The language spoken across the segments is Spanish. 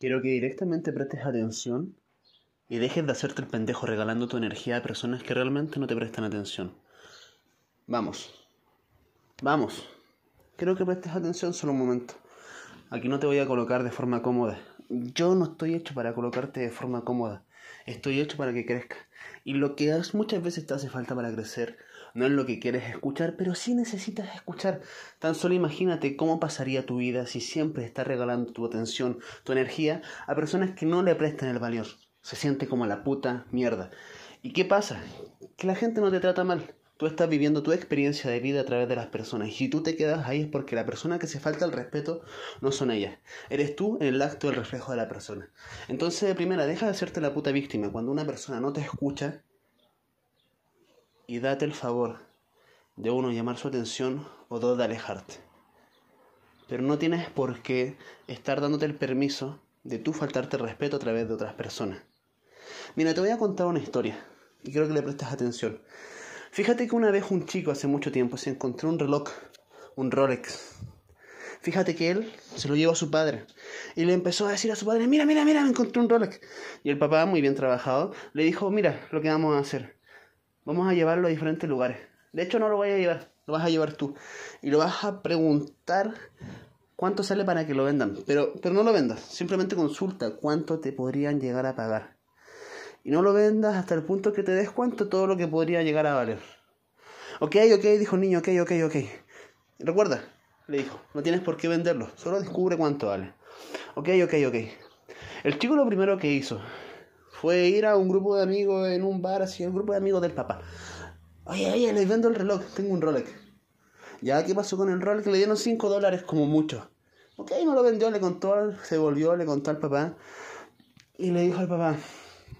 Quiero que directamente prestes atención y dejes de hacerte el pendejo regalando tu energía a personas que realmente no te prestan atención. Vamos. Vamos. Quiero que prestes atención solo un momento. Aquí no te voy a colocar de forma cómoda. Yo no estoy hecho para colocarte de forma cómoda. Estoy hecho para que crezcas. Y lo que muchas veces te hace falta para crecer no es lo que quieres escuchar, pero sí necesitas escuchar. Tan solo imagínate cómo pasaría tu vida si siempre estás regalando tu atención, tu energía a personas que no le prestan el valor. Se siente como la puta mierda. ¿Y qué pasa? Que la gente no te trata mal. Tú estás viviendo tu experiencia de vida a través de las personas. Y si tú te quedas ahí es porque la persona que se falta el respeto no son ellas. Eres tú en el acto del reflejo de la persona. Entonces, de primera, deja de hacerte la puta víctima. Cuando una persona no te escucha, y date el favor de uno llamar su atención o dos de alejarte. Pero no tienes por qué estar dándote el permiso de tú faltarte respeto a través de otras personas. Mira, te voy a contar una historia y quiero que le prestes atención. Fíjate que una vez un chico hace mucho tiempo se encontró un reloj, un Rolex. Fíjate que él se lo llevó a su padre y le empezó a decir a su padre, mira, mira, mira, me encontré un Rolex. Y el papá, muy bien trabajado, le dijo, mira lo que vamos a hacer. Vamos a llevarlo a diferentes lugares. De hecho, no lo voy a llevar, lo vas a llevar tú. Y lo vas a preguntar cuánto sale para que lo vendan. Pero, pero no lo vendas, simplemente consulta cuánto te podrían llegar a pagar. Y no lo vendas hasta el punto que te des cuenta todo lo que podría llegar a valer. Ok, ok, dijo el niño, ok, ok, ok. Recuerda, le dijo, no tienes por qué venderlo, solo descubre cuánto vale. Ok, ok, ok. El chico lo primero que hizo fue ir a un grupo de amigos en un bar, así, el grupo de amigos del papá. Oye, oye, les vendo el reloj, tengo un Rolex. Ya, ¿qué pasó con el Rolex? Le dieron 5 dólares como mucho. Ok, no lo vendió, le contó, se volvió, le contó al papá. Y le dijo al papá,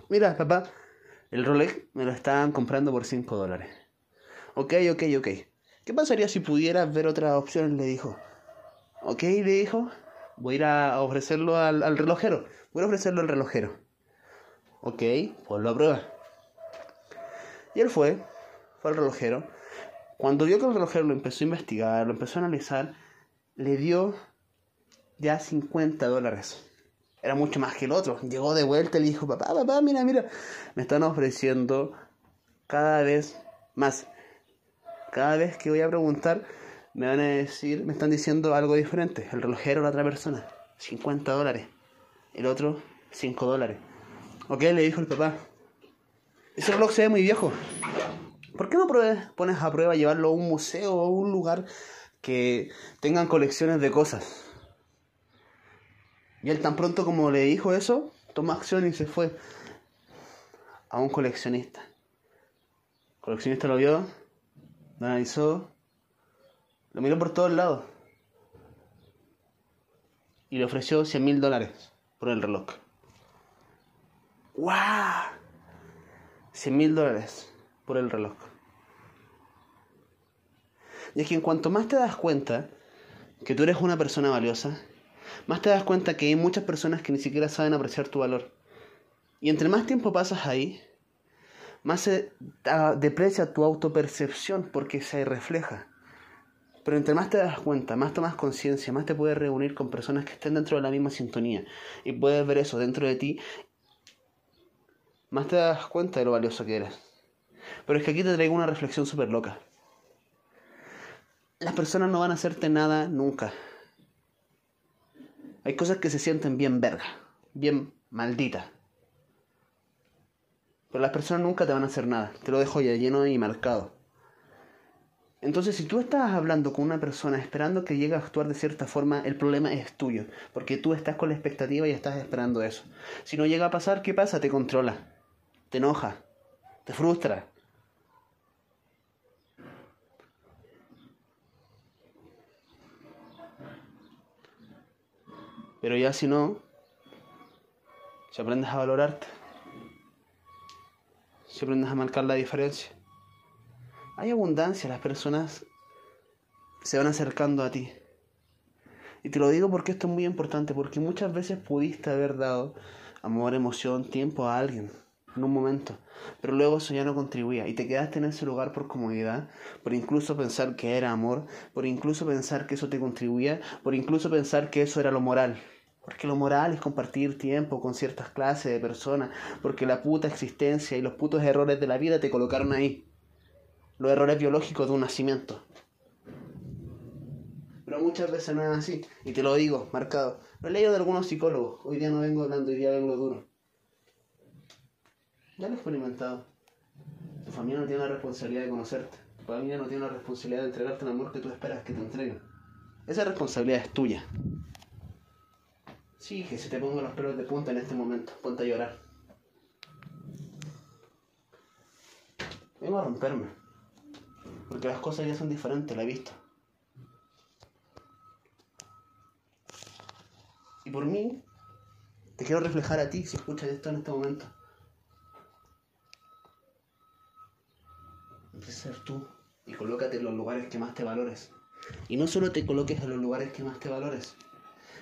mira, papá, el Rolex me lo estaban comprando por 5 dólares. Ok, ok, ok. ¿Qué pasaría si pudieras ver otras opciones? Le dijo. Ok, le dijo, voy a ir a ofrecerlo al, al relojero. Voy a ofrecerlo al relojero. Ok, pues lo aprueba. Y él fue, fue al relojero. Cuando vio que el relojero lo empezó a investigar, lo empezó a analizar, le dio ya 50 dólares. Era mucho más que el otro. Llegó de vuelta y le dijo, papá, papá, mira, mira, me están ofreciendo cada vez más. Cada vez que voy a preguntar, me van a decir, me están diciendo algo diferente. El relojero, la otra persona, 50 dólares. El otro, 5 dólares. Ok, le dijo el papá. Ese reloj se ve muy viejo. ¿Por qué no pones a prueba llevarlo a un museo o a un lugar que tengan colecciones de cosas? Y él tan pronto como le dijo eso, tomó acción y se fue a un coleccionista. El coleccionista lo vio, lo analizó, lo miró por todos lados y le ofreció 100 mil dólares por el reloj. ¡Wow! 100 mil dólares por el reloj. Y es que en cuanto más te das cuenta que tú eres una persona valiosa, más te das cuenta que hay muchas personas que ni siquiera saben apreciar tu valor. Y entre más tiempo pasas ahí, más se deprecia tu autopercepción porque se refleja. Pero entre más te das cuenta, más tomas conciencia, más te puedes reunir con personas que estén dentro de la misma sintonía. Y puedes ver eso dentro de ti más te das cuenta de lo valioso que eres. Pero es que aquí te traigo una reflexión súper loca. Las personas no van a hacerte nada nunca. Hay cosas que se sienten bien verga, bien malditas. Pero las personas nunca te van a hacer nada. Te lo dejo ya lleno y marcado. Entonces, si tú estás hablando con una persona esperando que llegue a actuar de cierta forma, el problema es tuyo. Porque tú estás con la expectativa y estás esperando eso. Si no llega a pasar, ¿qué pasa? Te controla te enoja, te frustra. Pero ya si no, si aprendes a valorarte, si aprendes a marcar la diferencia, hay abundancia, las personas se van acercando a ti. Y te lo digo porque esto es muy importante, porque muchas veces pudiste haber dado amor, emoción, tiempo a alguien en un momento, pero luego eso ya no contribuía y te quedaste en ese lugar por comodidad, por incluso pensar que era amor, por incluso pensar que eso te contribuía, por incluso pensar que eso era lo moral, Porque lo moral es compartir tiempo con ciertas clases de personas. Porque la puta existencia y los putos errores de la vida te colocaron ahí. Los errores biológicos de un nacimiento. Pero muchas veces no es así. Y te lo digo, marcado. Lo he leído de algunos psicólogos. Hoy día no vengo hablando, hoy día vengo duro. Ya lo he experimentado. Tu familia no tiene la responsabilidad de conocerte. Tu familia no tiene la responsabilidad de entregarte el amor que tú esperas que te entreguen. Esa responsabilidad es tuya. Sí, que se te pongan los pelos de punta en este momento. Ponte a llorar. Vengo a romperme. Porque las cosas ya son diferentes, la he visto. Y por mí, te quiero reflejar a ti si escuchas esto en este momento. Empieza a ser tú y colócate en los lugares que más te valores. Y no solo te coloques en los lugares que más te valores.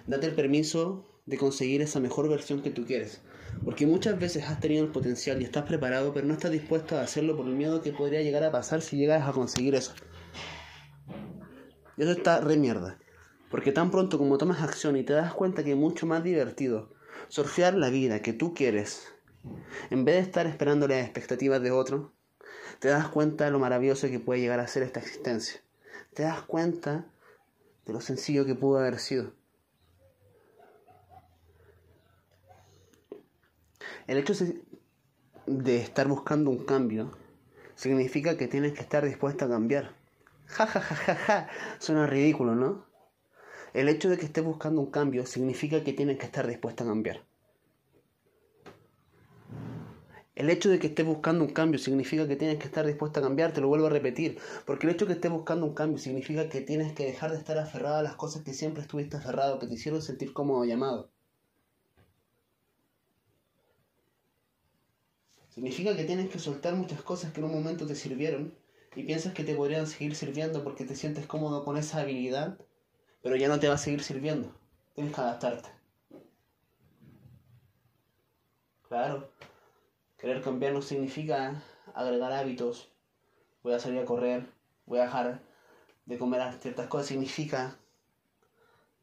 Date el permiso de conseguir esa mejor versión que tú quieres. Porque muchas veces has tenido el potencial y estás preparado, pero no estás dispuesto a hacerlo por el miedo que podría llegar a pasar si llegas a conseguir eso. Y eso está re mierda. Porque tan pronto como tomas acción y te das cuenta que es mucho más divertido surfear la vida que tú quieres, en vez de estar esperando las expectativas de otro, te das cuenta de lo maravilloso que puede llegar a ser esta existencia. Te das cuenta de lo sencillo que pudo haber sido. El hecho de estar buscando un cambio significa que tienes que estar dispuesto a cambiar. Ja, ja, ja, ja, ja. Suena ridículo, ¿no? El hecho de que estés buscando un cambio significa que tienes que estar dispuesto a cambiar. El hecho de que estés buscando un cambio significa que tienes que estar dispuesto a cambiar, te lo vuelvo a repetir, porque el hecho de que estés buscando un cambio significa que tienes que dejar de estar aferrado a las cosas que siempre estuviste aferrado, que te hicieron sentir cómodo llamado. Significa que tienes que soltar muchas cosas que en un momento te sirvieron y piensas que te podrían seguir sirviendo porque te sientes cómodo con esa habilidad pero ya no te va a seguir sirviendo. Tienes que adaptarte. Claro, querer cambiar no significa agregar hábitos. Voy a salir a correr, voy a dejar de comer ciertas cosas. Significa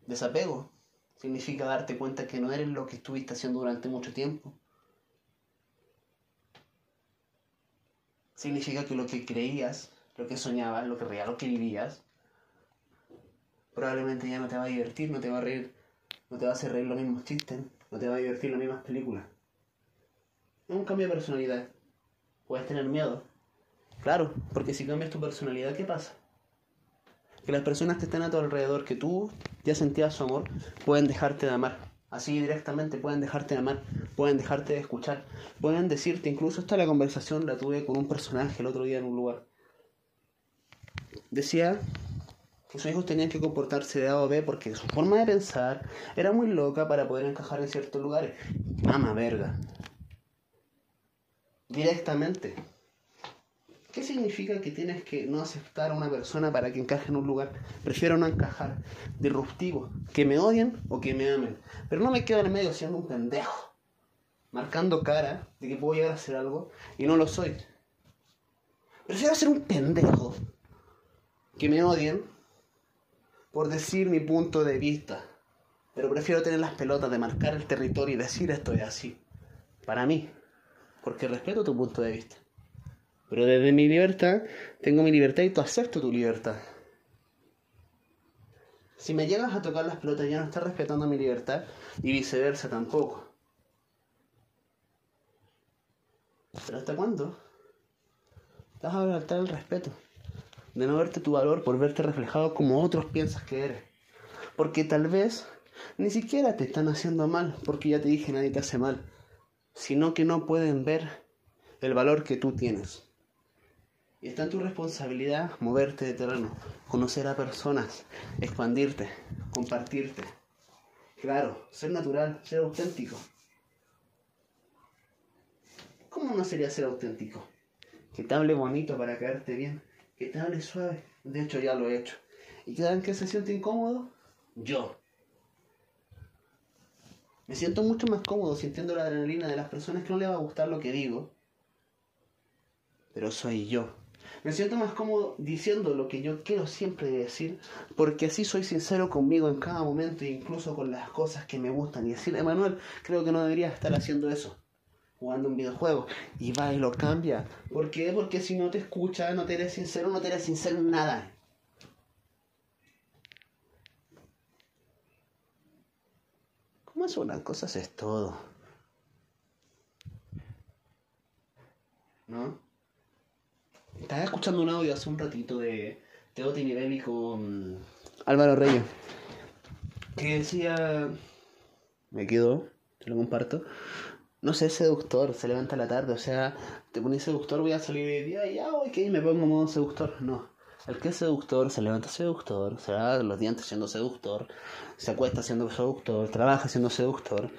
desapego. Significa darte cuenta que no eres lo que estuviste haciendo durante mucho tiempo. Significa que lo que creías, lo que soñabas, lo que real, lo que vivías, probablemente ya no te va a divertir, no te va a reír, no te va a hacer reír los mismos chistes, no te va a divertir las mismas películas. Es un cambio de personalidad. Puedes tener miedo. Claro, porque si cambias tu personalidad, ¿qué pasa? Que las personas que están a tu alrededor, que tú ya sentías su amor, pueden dejarte de amar. Así directamente pueden dejarte de amar, pueden dejarte de escuchar, pueden decirte, incluso esta la conversación la tuve con un personaje el otro día en un lugar. Decía sus hijos tenían que comportarse de A o B porque su forma de pensar era muy loca para poder encajar en ciertos lugares. Mama verga. Directamente. ¿Qué significa que tienes que no aceptar a una persona para que encaje en un lugar? Prefiero no encajar. Disruptivo. Que me odien o que me amen. Pero no me quedo en el medio siendo un pendejo. Marcando cara de que puedo llegar a hacer algo y no lo soy. Prefiero ser un pendejo. Que me odien por decir mi punto de vista. Pero prefiero tener las pelotas de marcar el territorio y decir esto es así. Para mí. Porque respeto tu punto de vista. Pero desde mi libertad, tengo mi libertad y tú acepto tu libertad. Si me llegas a tocar las pelotas ya no estás respetando mi libertad y viceversa tampoco. Pero ¿hasta cuándo? Vas a faltar el respeto de no verte tu valor por verte reflejado como otros piensas que eres. Porque tal vez ni siquiera te están haciendo mal, porque ya te dije nadie te hace mal, sino que no pueden ver el valor que tú tienes. Y está en tu responsabilidad moverte de terreno, conocer a personas, expandirte, compartirte. Claro, ser natural, ser auténtico. ¿Cómo no sería ser auténtico? Que te hable bonito para caerte bien, que te hable suave. De hecho, ya lo he hecho. ¿Y en qué se siente incómodo? Yo. Me siento mucho más cómodo sintiendo la adrenalina de las personas que no les va a gustar lo que digo. Pero soy yo. Me siento más cómodo diciendo lo que yo quiero siempre decir, porque así soy sincero conmigo en cada momento, incluso con las cosas que me gustan. Y decirle, Manuel, creo que no debería estar haciendo eso, jugando un videojuego. Y va y lo cambia. ¿Por qué? Porque si no te escucha, no te eres sincero, no te eres sincero en nada. ¿Cómo es una cosa es todo? ¿No? Estaba escuchando un audio hace un ratito de Teo Tinibelli con Álvaro Reyes. Que decía. Me quedo, te lo comparto. No sé, seductor, se levanta a la tarde, o sea, te pones seductor, voy a salir de día y ya, ok, me pongo modo seductor. No. El que es seductor se levanta seductor, se lava los dientes siendo seductor, se acuesta siendo seductor, trabaja siendo seductor.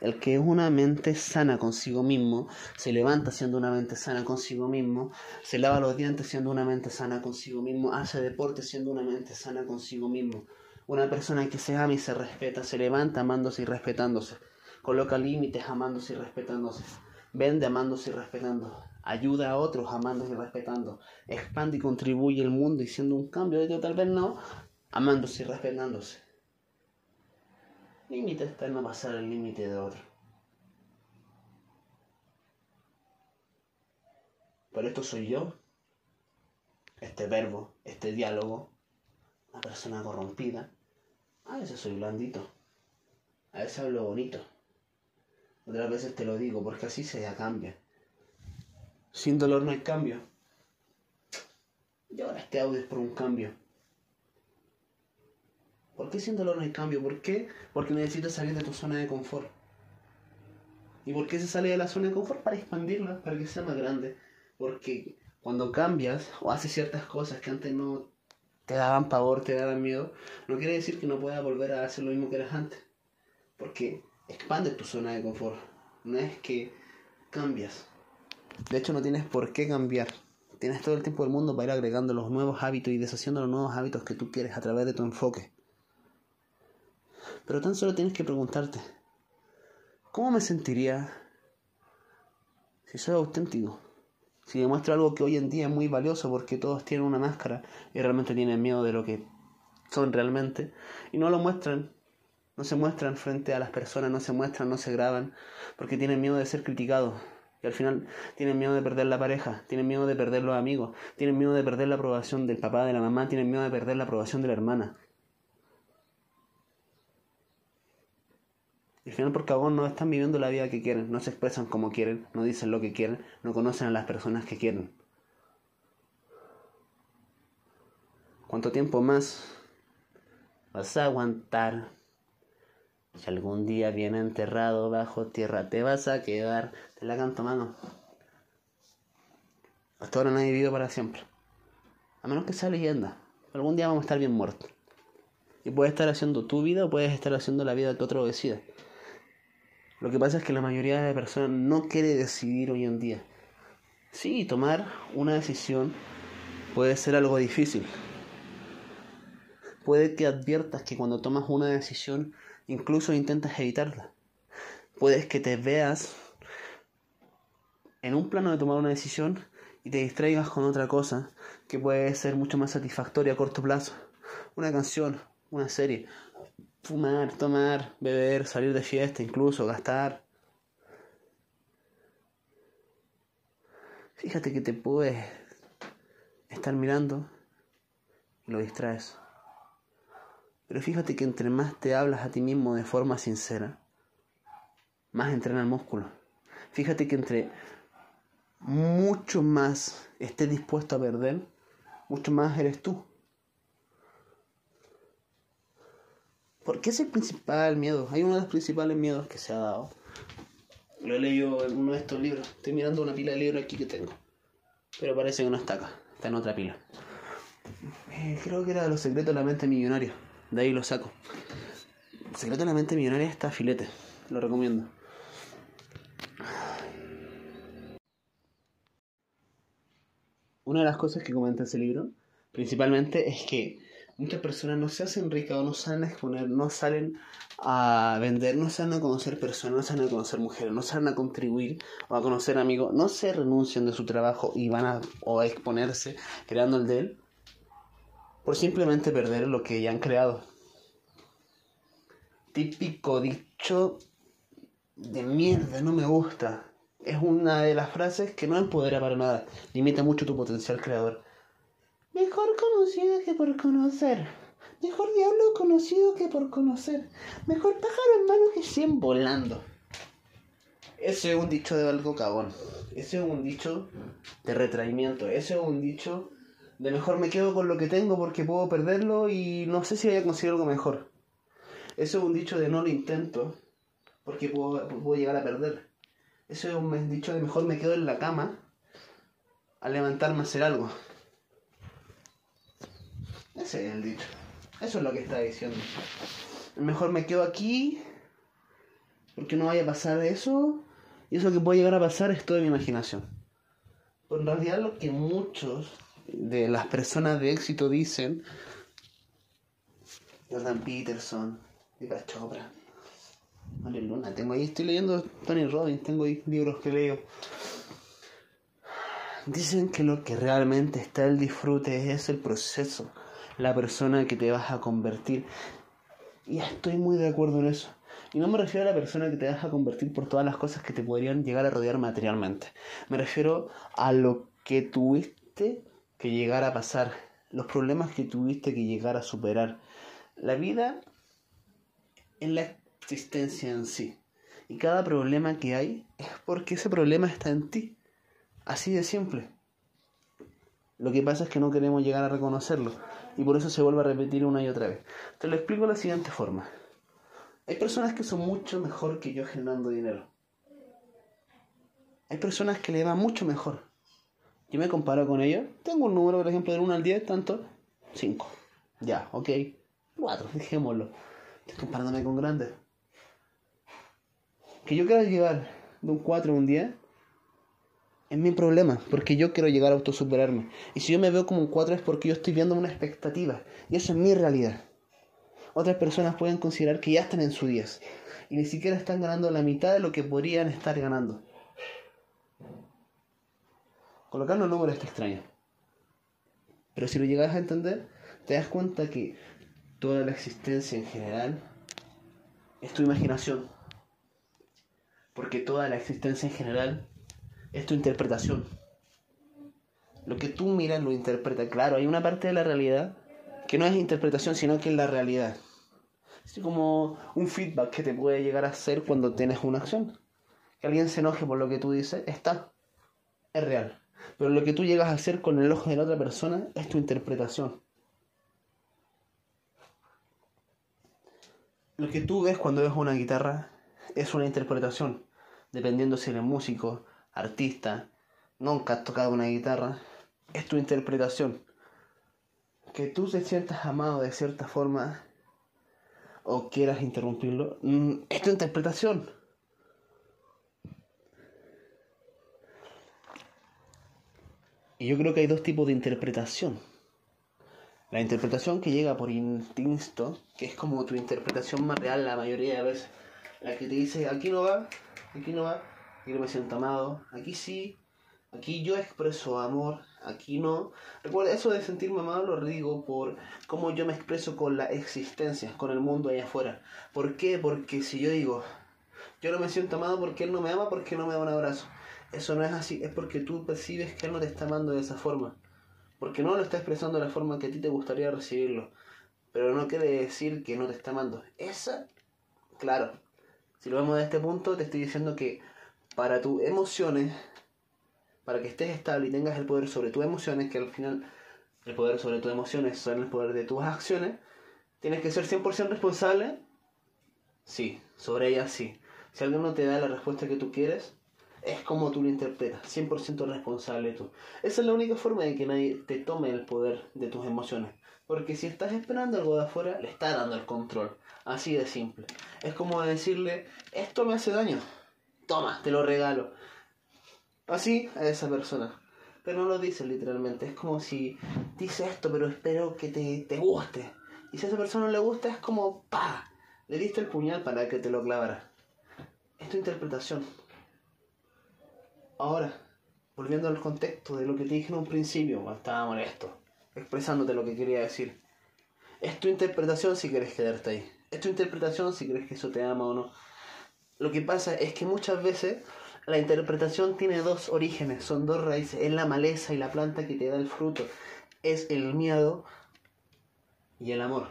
El que es una mente sana consigo mismo, se levanta siendo una mente sana consigo mismo, se lava los dientes siendo una mente sana consigo mismo, hace deporte siendo una mente sana consigo mismo. Una persona que se ama y se respeta, se levanta amándose y respetándose, coloca límites amándose y respetándose, vende amándose y respetando, ayuda a otros amándose y respetando, expande y contribuye el mundo y siendo un cambio que tal vez no, amándose y respetándose. Límite está en no pasar el límite de otro. Pero esto soy yo, este verbo, este diálogo, una persona corrompida. A veces soy blandito, a veces hablo bonito, otras veces te lo digo porque así se cambia. Sin dolor no hay cambio. Y ahora este audio por un cambio. ¿Por qué sin dolor no hay cambio? ¿Por qué? Porque necesitas salir de tu zona de confort. ¿Y por qué se sale de la zona de confort? Para expandirla, para que sea más grande. Porque cuando cambias o haces ciertas cosas que antes no te daban pavor, te daban miedo, no quiere decir que no puedas volver a hacer lo mismo que eras antes. Porque expande tu zona de confort. No es que cambias. De hecho, no tienes por qué cambiar. Tienes todo el tiempo del mundo para ir agregando los nuevos hábitos y deshaciendo los nuevos hábitos que tú quieres a través de tu enfoque. Pero tan solo tienes que preguntarte, ¿cómo me sentiría si soy auténtico? Si demuestro algo que hoy en día es muy valioso porque todos tienen una máscara y realmente tienen miedo de lo que son realmente y no lo muestran, no se muestran frente a las personas, no se muestran, no se graban porque tienen miedo de ser criticados. Y al final tienen miedo de perder la pareja, tienen miedo de perder los amigos, tienen miedo de perder la aprobación del papá, de la mamá, tienen miedo de perder la aprobación de la hermana. Y al final por cagón no están viviendo la vida que quieren, no se expresan como quieren, no dicen lo que quieren, no conocen a las personas que quieren. ¿Cuánto tiempo más vas a aguantar? Si algún día viene enterrado bajo tierra, te vas a quedar. Te la canto, mano. Hasta ahora no he vivido para siempre. A menos que sea leyenda. Algún día vamos a estar bien muertos. Y puedes estar haciendo tu vida o puedes estar haciendo la vida que otro decide. Lo que pasa es que la mayoría de personas no quiere decidir hoy en día. Sí, tomar una decisión puede ser algo difícil. Puede que adviertas que cuando tomas una decisión incluso intentas evitarla. Puedes que te veas en un plano de tomar una decisión y te distraigas con otra cosa que puede ser mucho más satisfactoria a corto plazo. Una canción, una serie, fumar, tomar, beber, salir de fiesta, incluso gastar. Fíjate que te puedes estar mirando y lo distraes. Pero fíjate que entre más te hablas a ti mismo de forma sincera, más entrena el músculo. Fíjate que entre mucho más estés dispuesto a perder, mucho más eres tú. Porque es el principal miedo. Hay uno de los principales miedos que se ha dado. Lo he leído en uno de estos libros. Estoy mirando una pila de libros aquí que tengo. Pero parece que no está acá. Está en otra pila. Eh, creo que era Los secretos de la mente millonaria. De ahí lo saco. Secreto de la mente millonaria está filete. Lo recomiendo. Una de las cosas que comenta ese libro, principalmente, es que Muchas personas no se hacen ricas o no salen a exponer, no salen a vender, no salen a conocer personas, no salen a conocer mujeres, no salen a contribuir o a conocer amigos, no se renuncian de su trabajo y van a, o a exponerse creando el de él por simplemente perder lo que ya han creado. Típico dicho de mierda, no me gusta. Es una de las frases que no empodera para nada, limita mucho tu potencial creador. Mejor conocido que por conocer. Mejor diablo conocido que por conocer. Mejor pájaro en mano que cien volando. Ese es un dicho de algo cagón. Ese es un dicho de retraimiento. Ese es un dicho de mejor me quedo con lo que tengo porque puedo perderlo y no sé si voy a conseguir algo mejor. Ese es un dicho de no lo intento porque puedo, puedo llegar a perder. Ese es un dicho de mejor me quedo en la cama a levantarme a hacer algo. Ese es el dicho. Eso es lo que está diciendo. Mejor me quedo aquí porque no vaya a pasar eso. Y eso que puede llegar a pasar es toda mi imaginación. Pero en realidad lo que muchos de las personas de éxito dicen, Jordan Peterson, Deepak Chopra, Mario Luna, tengo ahí, estoy leyendo Tony Robbins, tengo ahí libros que leo. Dicen que lo que realmente está el disfrute es el proceso la persona que te vas a convertir. Y estoy muy de acuerdo en eso. Y no me refiero a la persona que te vas a convertir por todas las cosas que te podrían llegar a rodear materialmente. Me refiero a lo que tuviste que llegar a pasar, los problemas que tuviste que llegar a superar. La vida en la existencia en sí. Y cada problema que hay es porque ese problema está en ti. Así de simple. Lo que pasa es que no queremos llegar a reconocerlo y por eso se vuelve a repetir una y otra vez. Te lo explico de la siguiente forma. Hay personas que son mucho mejor que yo generando dinero. Hay personas que le van mucho mejor. Yo me comparo con ellos. Tengo un número, por ejemplo, del 1 al 10, tanto. 5. Ya, ok. 4, dejémoslo. Estoy comparándome con grandes. Que yo quiera llegar de un 4 a un 10 es mi problema, porque yo quiero llegar a autosuperarme. Y si yo me veo como un 4 es porque yo estoy viendo una expectativa. Y eso es mi realidad. Otras personas pueden considerar que ya están en su 10. Y ni siquiera están ganando la mitad de lo que podrían estar ganando. Colocando el número está extraño. Pero si lo llegas a entender, te das cuenta que toda la existencia en general es tu imaginación. Porque toda la existencia en general es tu interpretación. Lo que tú miras lo interpreta. Claro, hay una parte de la realidad que no es interpretación, sino que es la realidad. Es como un feedback que te puede llegar a hacer cuando tienes una acción. Que alguien se enoje por lo que tú dices, está. Es real. Pero lo que tú llegas a hacer con el ojo de la otra persona es tu interpretación. Lo que tú ves cuando ves una guitarra es una interpretación, dependiendo si eres músico, artista, nunca has tocado una guitarra, es tu interpretación. Que tú te sientas amado de cierta forma o quieras interrumpirlo, mm, es tu interpretación. Y yo creo que hay dos tipos de interpretación. La interpretación que llega por instinto, que es como tu interpretación más real la mayoría de veces. La que te dice, aquí no va, aquí no va, aquí no me siento amado, aquí sí, aquí yo expreso amor, aquí no. Recuerda, eso de sentirme amado lo digo por cómo yo me expreso con la existencia, con el mundo allá afuera. ¿Por qué? Porque si yo digo, yo no me siento amado porque él no me ama, porque no me da un abrazo. Eso no es así, es porque tú percibes que él no te está amando de esa forma. Porque no lo está expresando de la forma que a ti te gustaría recibirlo. Pero no quiere decir que no te está amando. Esa, claro, si lo vemos de este punto, te estoy diciendo que para tus emociones, para que estés estable y tengas el poder sobre tus emociones, que al final el poder sobre tus emociones son el poder de tus acciones, tienes que ser 100% responsable. Sí, sobre ellas sí. Si alguien no te da la respuesta que tú quieres, es como tú lo interpretas, 100% responsable tú. Esa es la única forma de que nadie te tome el poder de tus emociones. Porque si estás esperando algo de afuera, le está dando el control. Así de simple. Es como decirle, esto me hace daño toma, te lo regalo. Así a esa persona. pero no lo dice literalmente. Es como si dice esto, pero espero que te, te guste. Y si a esa persona no le gusta, es como, pa, le diste el puñal para que te lo clavara. Es tu interpretación. Ahora, volviendo al contexto de lo que te dije en un principio, cuando estaba molesto, expresándote lo que quería decir. Es tu interpretación si quieres quedarte ahí. Es tu interpretación si crees que eso te ama o no. Lo que pasa es que muchas veces la interpretación tiene dos orígenes, son dos raíces. Es la maleza y la planta que te da el fruto. Es el miedo y el amor.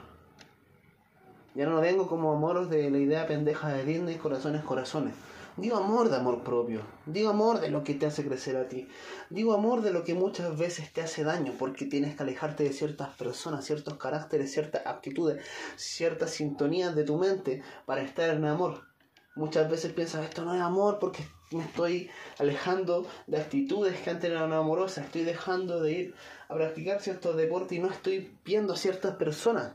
Ya no vengo como amoros de la idea pendeja de Disney, corazones, corazones. Digo amor de amor propio. Digo amor de lo que te hace crecer a ti. Digo amor de lo que muchas veces te hace daño porque tienes que alejarte de ciertas personas, ciertos caracteres, ciertas aptitudes, ciertas sintonías de tu mente para estar en amor. Muchas veces piensas, esto no es amor porque me estoy alejando de actitudes que antes eran amorosas, estoy dejando de ir a practicar ciertos deportes y no estoy viendo a ciertas personas.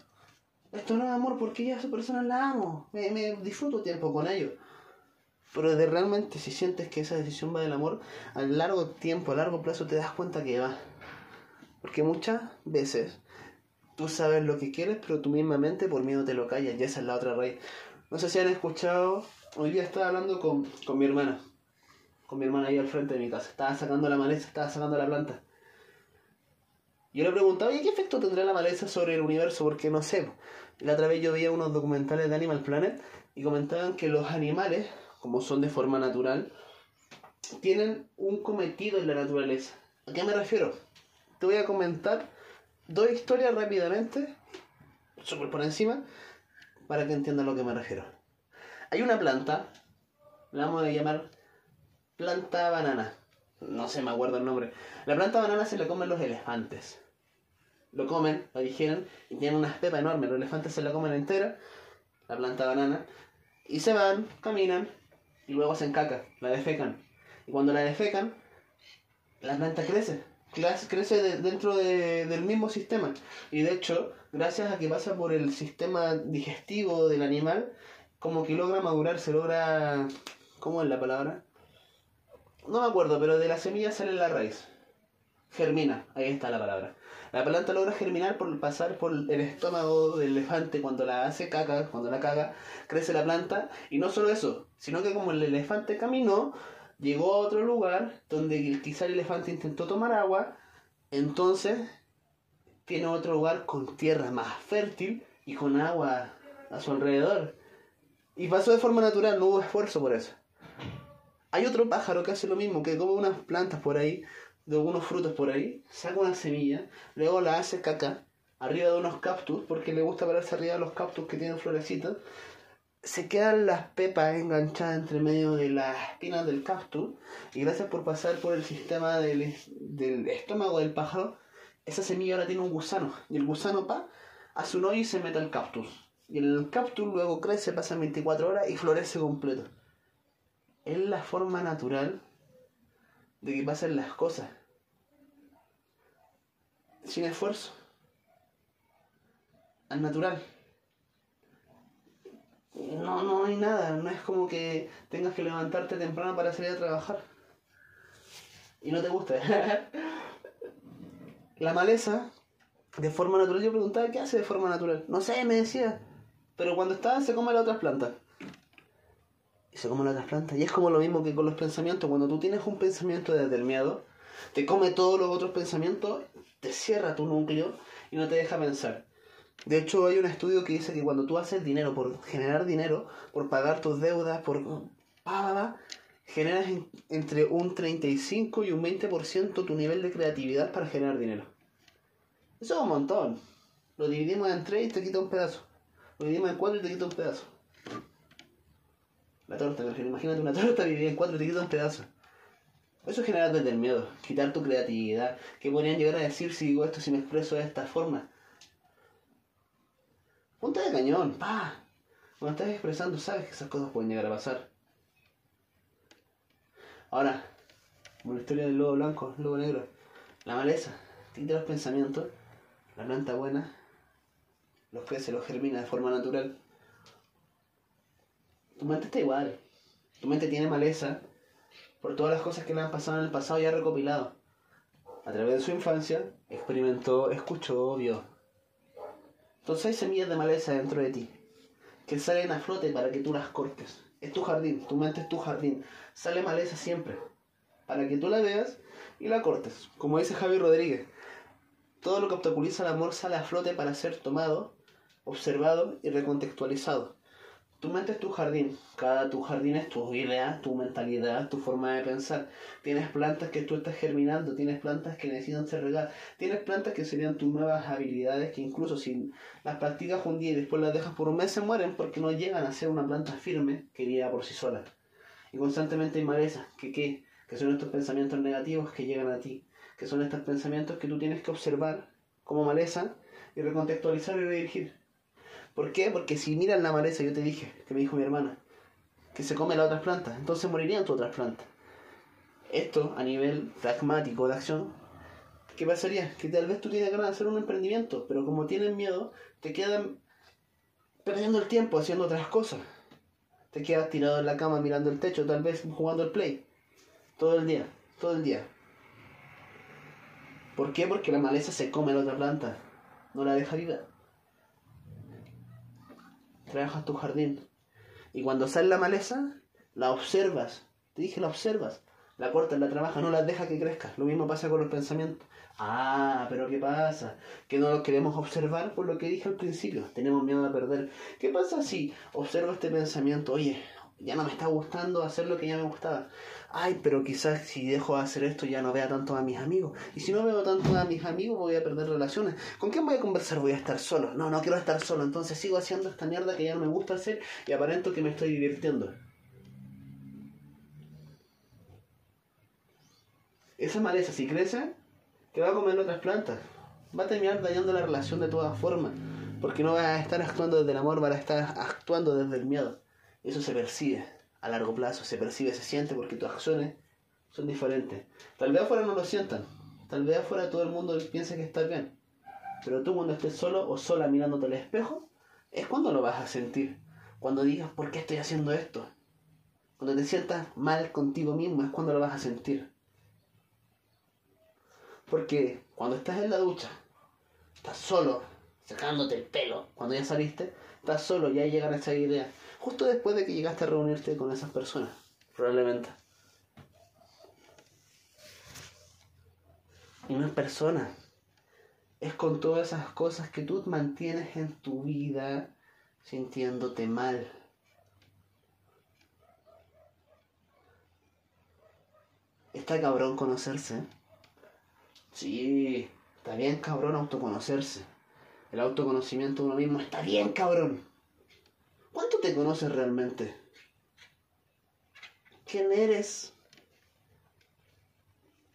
Esto no es amor porque ya a esa persona la amo, me, me disfruto tiempo con ellos. Pero de realmente si sientes que esa decisión va del amor, a largo tiempo, a largo plazo te das cuenta que va. Porque muchas veces tú sabes lo que quieres, pero tú misma mente por miedo te lo callas, y esa es la otra raíz. No sé si han escuchado, hoy día estaba hablando con, con mi hermana, con mi hermana ahí al frente de mi casa, estaba sacando la maleza, estaba sacando la planta. Yo le preguntaba, oye, ¿qué efecto tendrá la maleza sobre el universo? Porque no sé. La otra vez yo veía unos documentales de Animal Planet y comentaban que los animales como son de forma natural, tienen un cometido en la naturaleza. ¿A qué me refiero? Te voy a comentar dos historias rápidamente, súper por encima, para que entiendan a lo que me refiero. Hay una planta, la vamos a llamar planta banana. No sé, me acuerdo el nombre. La planta banana se la comen los elefantes. Lo comen, la digieren y tienen unas pepas enormes. Los elefantes se la comen entera, la planta banana, y se van, caminan, y luego hacen caca, la defecan. Y cuando la defecan, la planta crece, crece dentro del mismo sistema. Y de hecho, gracias a que pasa por el sistema digestivo del animal, como que logra madurar, se logra... ¿Cómo es la palabra? No me acuerdo, pero de la semilla sale la raíz. Germina, ahí está la palabra. La planta logra germinar por pasar por el estómago del elefante cuando la hace caca, cuando la caga, crece la planta. Y no solo eso, sino que como el elefante caminó, llegó a otro lugar donde quizá el elefante intentó tomar agua, entonces tiene otro lugar con tierra más fértil y con agua a su alrededor. Y pasó de forma natural, no hubo esfuerzo por eso. Hay otro pájaro que hace lo mismo, que come unas plantas por ahí, de algunos frutos por ahí, saca una semilla, luego la hace caca arriba de unos cactus, porque le gusta pararse arriba de los cactus que tienen florecitas, se quedan las pepas enganchadas entre medio de las espinas del cactus, y gracias por pasar por el sistema del, del estómago del pájaro, esa semilla ahora tiene un gusano, y el gusano pa, hace un hoyo y se mete al cactus. Y el cactus luego crece, pasa 24 horas y florece completo. Es la forma natural de que pasen las cosas. Sin esfuerzo. Al natural. No, no hay nada. No es como que tengas que levantarte temprano para salir a trabajar. Y no te gusta. la maleza, de forma natural, yo preguntaba, ¿qué hace de forma natural? No sé, me decía. Pero cuando está, se come las otras plantas y se come las otras plantas. Y es como lo mismo que con los pensamientos. Cuando tú tienes un pensamiento desde el miedo, te come todos los otros pensamientos, te cierra tu núcleo y no te deja pensar. De hecho, hay un estudio que dice que cuando tú haces dinero por generar dinero, por pagar tus deudas, por... generas entre un 35 y un 20% tu nivel de creatividad para generar dinero. Eso es un montón. Lo dividimos en tres y te quita un pedazo. Lo dividimos en cuatro y te quita un pedazo. La torta, imagínate una torta dividida en cuatro te quita un pedazo. Eso genera desde el miedo, quitar tu creatividad. ¿Qué podrían llegar a decir si digo esto, si me expreso de esta forma? Punta de cañón, pa. Cuando estás expresando, sabes que esas cosas pueden llegar a pasar. Ahora, como la historia del lobo blanco, el lobo negro. La maleza, tinta los pensamientos, la planta buena, los crece, los germina de forma natural. Tu mente está igual. Tu mente tiene maleza por todas las cosas que le han pasado en el pasado ya recopilado. a través de su infancia, experimentó, escuchó, vio. Entonces hay semillas de maleza dentro de ti que salen a flote para que tú las cortes. Es tu jardín, tu mente es tu jardín. Sale maleza siempre para que tú la veas y la cortes. Como dice Javi Rodríguez, todo lo que obstaculiza el amor sale a flote para ser tomado, observado y recontextualizado. Tu mente es tu jardín, cada tu jardín es tu idea, tu mentalidad, tu forma de pensar. Tienes plantas que tú estás germinando, tienes plantas que necesitan ser regadas, tienes plantas que serían tus nuevas habilidades que incluso si las practicas un día y después las dejas por un mes se mueren porque no llegan a ser una planta firme que por sí sola. Y constantemente hay malezas, que qué, que son estos pensamientos negativos que llegan a ti, que son estos pensamientos que tú tienes que observar como maleza y recontextualizar y redirigir. ¿Por qué? Porque si miras la maleza, yo te dije, que me dijo mi hermana, que se come las otras plantas, entonces morirían tus otras plantas. Esto a nivel pragmático de acción, ¿qué pasaría? Que tal vez tú tienes ganas de hacer un emprendimiento, pero como tienes miedo, te quedan perdiendo el tiempo haciendo otras cosas. Te quedas tirado en la cama mirando el techo, tal vez jugando el play. Todo el día, todo el día. ¿Por qué? Porque la maleza se come la otra planta, no la deja viva trabajas tu jardín. Y cuando sale la maleza, la observas. Te dije, la observas. La cortas, la trabajas, no la dejas que crezca. Lo mismo pasa con los pensamientos. Ah, pero ¿qué pasa? Que no los queremos observar por lo que dije al principio. Tenemos miedo a perder. ¿Qué pasa si observo este pensamiento? Oye, ya no me está gustando hacer lo que ya me gustaba ay, pero quizás si dejo de hacer esto ya no vea tanto a mis amigos. Y si no veo tanto a mis amigos voy a perder relaciones. ¿Con quién voy a conversar? Voy a estar solo. No, no quiero estar solo. Entonces sigo haciendo esta mierda que ya no me gusta hacer y aparento que me estoy divirtiendo. Esa maleza, si crece, te va a comer otras plantas. Va a terminar dañando la relación de todas formas. Porque no va a estar actuando desde el amor, va a estar actuando desde el miedo. Eso se percibe a largo plazo, se percibe, se siente porque tus acciones son diferentes. Tal vez afuera no lo sientan, tal vez afuera todo el mundo piense que está bien, pero tú cuando estés solo o sola mirándote al espejo, es cuando lo vas a sentir. Cuando digas, ¿por qué estoy haciendo esto? Cuando te sientas mal contigo mismo es cuando lo vas a sentir. Porque cuando estás en la ducha, estás solo, sacándote el pelo, cuando ya saliste, estás solo y ahí llegan esas ideas justo después de que llegaste a reunirte con esas personas, probablemente. Y no persona, es con todas esas cosas que tú mantienes en tu vida sintiéndote mal. Está cabrón conocerse. Sí, está bien cabrón autoconocerse. El autoconocimiento de uno mismo está bien cabrón. ¿Cuánto te conoces realmente? ¿Quién eres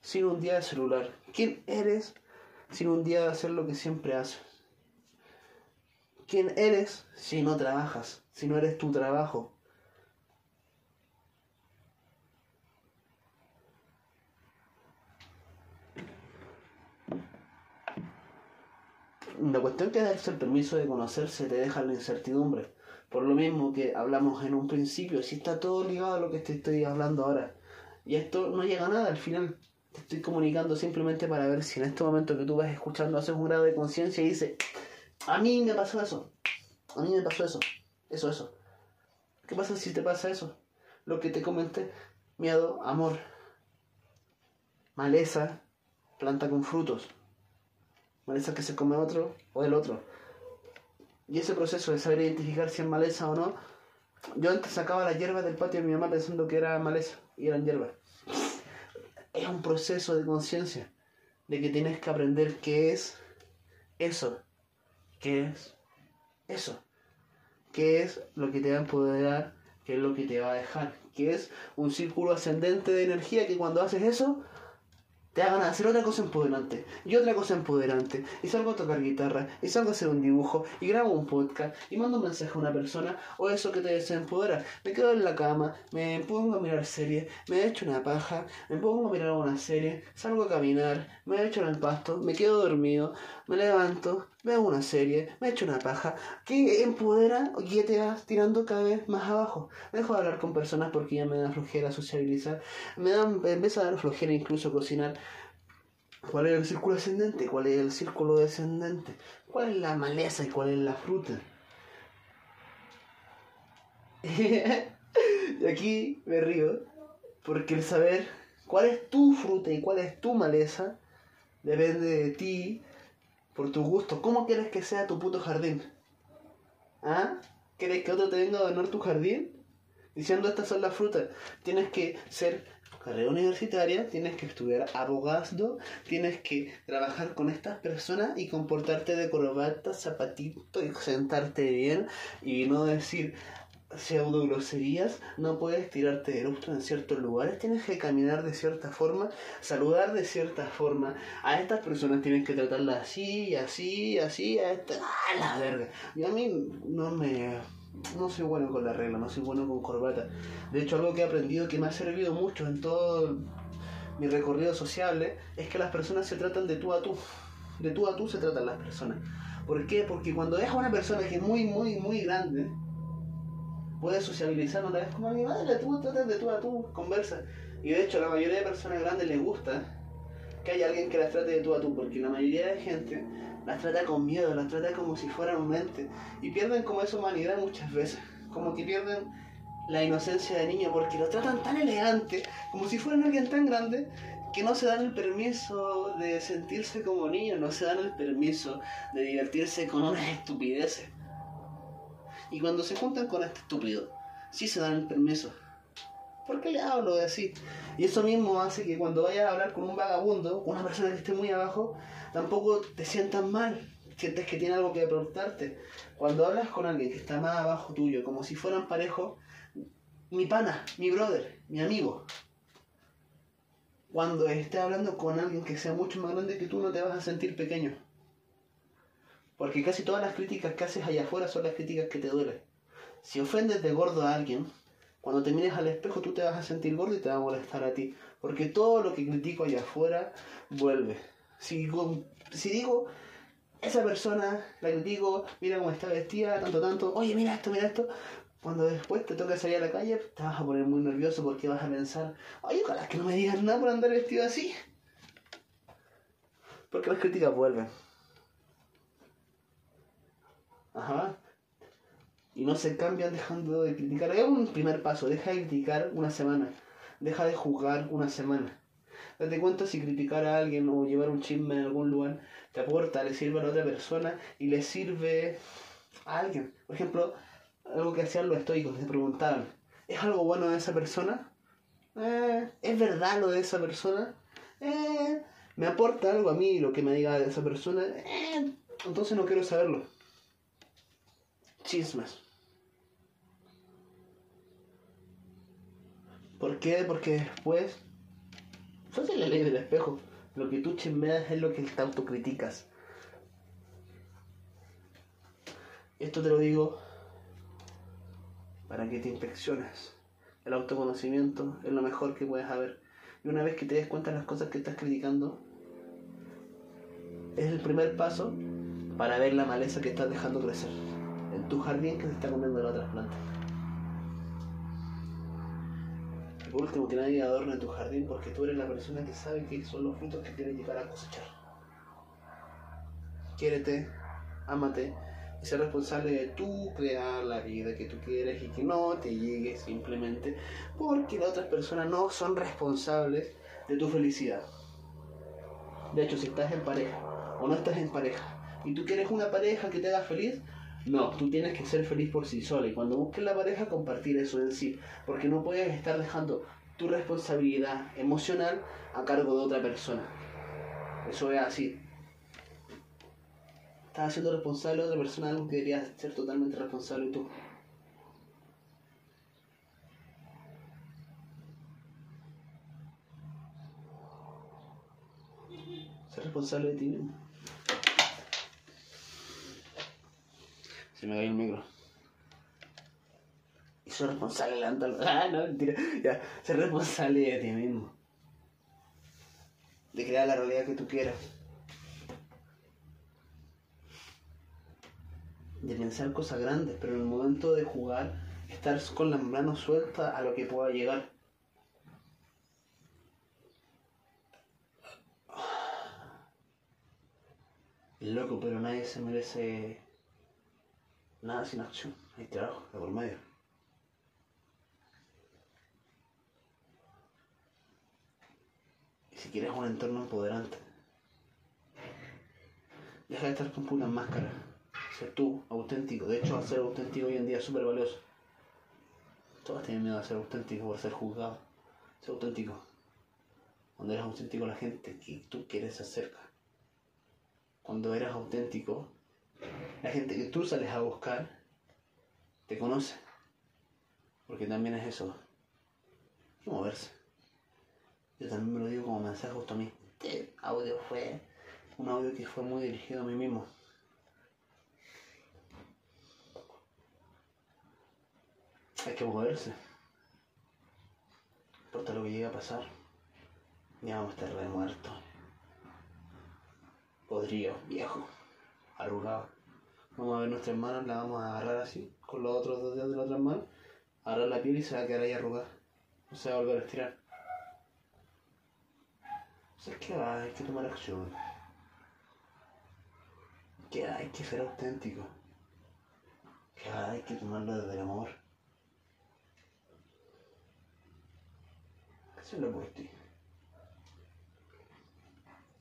sin un día de celular? ¿Quién eres sin un día de hacer lo que siempre haces? ¿Quién eres si no trabajas? Si no eres tu trabajo. La cuestión que darse el permiso de conocerse te deja la incertidumbre. Por lo mismo que hablamos en un principio, si está todo ligado a lo que te estoy hablando ahora. Y esto no llega a nada, al final te estoy comunicando simplemente para ver si en este momento que tú vas escuchando haces un grado de conciencia y dices, a mí me pasó eso, a mí me pasó eso, eso, eso. ¿Qué pasa si te pasa eso? Lo que te comenté, miedo, amor, maleza, planta con frutos, maleza que se come otro o el otro. Y ese proceso de saber identificar si es maleza o no, yo antes sacaba las hierbas del patio de mi mamá pensando que era maleza y eran hierbas. Es un proceso de conciencia, de que tienes que aprender qué es eso, qué es eso, qué es lo que te va a empoderar, qué es lo que te va a dejar, qué es un círculo ascendente de energía que cuando haces eso te hagan hacer otra cosa empoderante y otra cosa empoderante y salgo a tocar guitarra y salgo a hacer un dibujo y grabo un podcast y mando un mensaje a una persona o eso que te desempodera. Me quedo en la cama me pongo a mirar series me echo una paja me pongo a mirar una serie salgo a caminar me echo en el pasto me quedo dormido me levanto veo una serie, me echo una paja, que empodera y te vas tirando cada vez más abajo. Dejo de hablar con personas porque ya me da flojera sociabilizar, me da, empieza a dar flojera incluso cocinar. ¿Cuál es el círculo ascendente? ¿Cuál es el círculo descendente? ¿Cuál es la maleza y cuál es la fruta? y aquí me río porque el saber cuál es tu fruta y cuál es tu maleza depende de ti, por tu gusto. ¿Cómo quieres que sea tu puto jardín? ¿Ah? ¿Quieres que otro te venga a adornar tu jardín? Diciendo estas son las frutas. Tienes que ser carrera universitaria, tienes que estudiar abogado, tienes que trabajar con estas personas y comportarte de corbata, zapatito y sentarte bien y no decir pseudo groserías, no puedes tirarte de eructo en ciertos lugares, tienes que caminar de cierta forma, saludar de cierta forma. A estas personas tienes que tratarlas así, así, así, a esta, ¡ah, la verga! Y a mí no me no soy bueno con la regla, no soy bueno con corbata. De hecho, algo que he aprendido que me ha servido mucho en todo mi recorrido sociable es que las personas se tratan de tú a tú. De tú a tú se tratan las personas. ¿Por qué? Porque cuando ves a una persona que es muy, muy, muy grande, puedes sociabilizar una vez como a mi madre, tú tratas de tú a tú, conversa. Y de hecho, a la mayoría de personas grandes les gusta que haya alguien que las trate de tú a tú, porque la mayoría de gente las trata con miedo, las trata como si fueran un mente. Y pierden como esa humanidad muchas veces. Como que pierden la inocencia de niño porque lo tratan tan elegante, como si fueran alguien tan grande, que no se dan el permiso de sentirse como niños, no se dan el permiso de divertirse con unas estupideces. Y cuando se juntan con este estúpido, sí se dan el permiso. ¿Por qué le hablo de así? Y eso mismo hace que cuando vayas a hablar con un vagabundo, una persona que esté muy abajo, tampoco te sientas mal, sientes que tiene algo que aportarte. Cuando hablas con alguien que está más abajo tuyo, como si fueran parejos, mi pana, mi brother, mi amigo, cuando estés hablando con alguien que sea mucho más grande que tú, no te vas a sentir pequeño. Porque casi todas las críticas que haces allá afuera son las críticas que te duelen. Si ofendes de gordo a alguien, cuando te mires al espejo tú te vas a sentir gordo y te va a molestar a ti. Porque todo lo que critico allá afuera vuelve. Si, si digo, esa persona, la critico, mira cómo está vestida, tanto, tanto, oye, mira esto, mira esto. Cuando después te toca salir a la calle, te vas a poner muy nervioso porque vas a pensar, oye, ojalá que no me digan nada por andar vestido así. Porque las críticas vuelven. Ajá. Y no se cambian dejando de criticar. Es un primer paso. Deja de criticar una semana. Deja de jugar una semana. Date cuenta si criticar a alguien o llevar un chisme en algún lugar te aporta, le sirve a la otra persona y le sirve a alguien. Por ejemplo, algo que hacían los estoicos, se preguntaban, ¿es algo bueno de esa persona? Eh, ¿Es verdad lo de esa persona? Eh, ¿Me aporta algo a mí lo que me diga de esa persona? Eh, entonces no quiero saberlo. Chismes. ¿Por qué? Porque después esa es la ley del espejo. Lo que tú chismeas es lo que te autocriticas. Esto te lo digo para que te inspecciones. El autoconocimiento es lo mejor que puedes haber. Y una vez que te des cuenta de las cosas que estás criticando, es el primer paso para ver la maleza que estás dejando crecer tu jardín que se está comiendo las otras plantas. por último, que nadie adorne tu jardín porque tú eres la persona que sabe que son los frutos que quieres llegar a cosechar. Quiérete, ámate y ser responsable de tú crear la vida que tú quieres y que no te llegue simplemente porque las otras personas no son responsables de tu felicidad. De hecho, si estás en pareja o no estás en pareja y tú quieres una pareja que te haga feliz, no, tú tienes que ser feliz por sí sola y cuando busques la pareja compartir eso en sí, porque no puedes estar dejando tu responsabilidad emocional a cargo de otra persona. Eso es así. Estás haciendo responsable de otra persona algo que deberías ser totalmente responsable tú. Ser responsable de ti mismo. Se me cae el micro. Y soy responsable, levántalo. Ah, no, mentira. Ya, ser responsable de ti mismo. De crear la realidad que tú quieras. De pensar cosas grandes, pero en el momento de jugar, estar con las manos sueltas a lo que pueda llegar. Loco, pero nadie se merece nada sin acción. Hay trabajo de por medio. Y si quieres un entorno empoderante, deja de estar con putas máscaras. Ser tú, auténtico. De hecho, ser auténtico hoy en día es súper valioso. Todos tienen miedo a ser auténtico por ser juzgado. Ser auténtico. Cuando eres auténtico, la gente que tú quieres se acerca. Cuando eres auténtico, la gente que tú sales a buscar te conoce. Porque también es eso. Moverse. Yo también me lo digo como mensaje justo a mí. Este audio fue un audio que fue muy dirigido a mí mismo. Hay que moverse. No importa lo que llegue a pasar. Ya vamos a estar re muertos. Podrido, viejo, arrugado. Vamos a ver nuestras manos, la vamos a agarrar así, con los otros dos dedos de las otras manos, agarrar la piel y se va a quedar ahí arrugada. No se va a volver a estirar. O sea, que hay que tomar acción. Que hay que ser auténtico. Que hay que tomarlo desde el amor. Hacerlo por ti.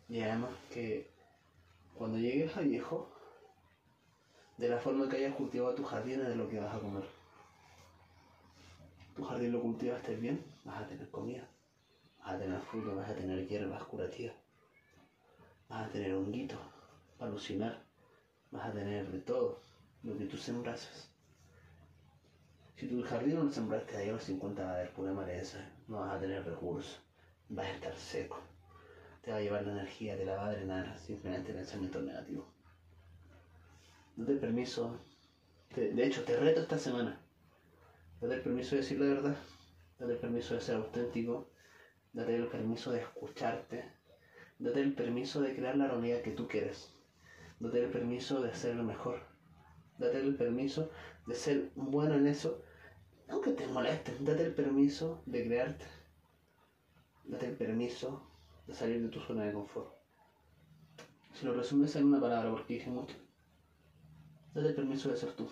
Y además que cuando llegues a viejo, de la forma que hayas cultivado tu jardín es de lo que vas a comer. Tu jardín lo cultivaste bien, vas a tener comida, vas a tener fruto, vas a tener hierbas curativas, vas a tener honguito para alucinar, vas a tener de todo lo que tú sembrases. Si tu jardín no lo sembraste ahí a los 50 va a haber pura maleza, no vas a tener recursos, vas a estar seco te va a llevar la energía, te la va a drenar simplemente pensamientos negativos. Date el permiso, de hecho te reto esta semana, date el permiso de decir la verdad, date el permiso de ser auténtico, date el permiso de escucharte, date el permiso de crear la realidad que tú quieres, date el permiso de ser lo mejor, date el permiso de ser bueno en eso, aunque te moleste, date el permiso de crearte, date el permiso de salir de tu zona de confort. Si lo resumes en una palabra, porque dije mucho, date permiso de ser tú.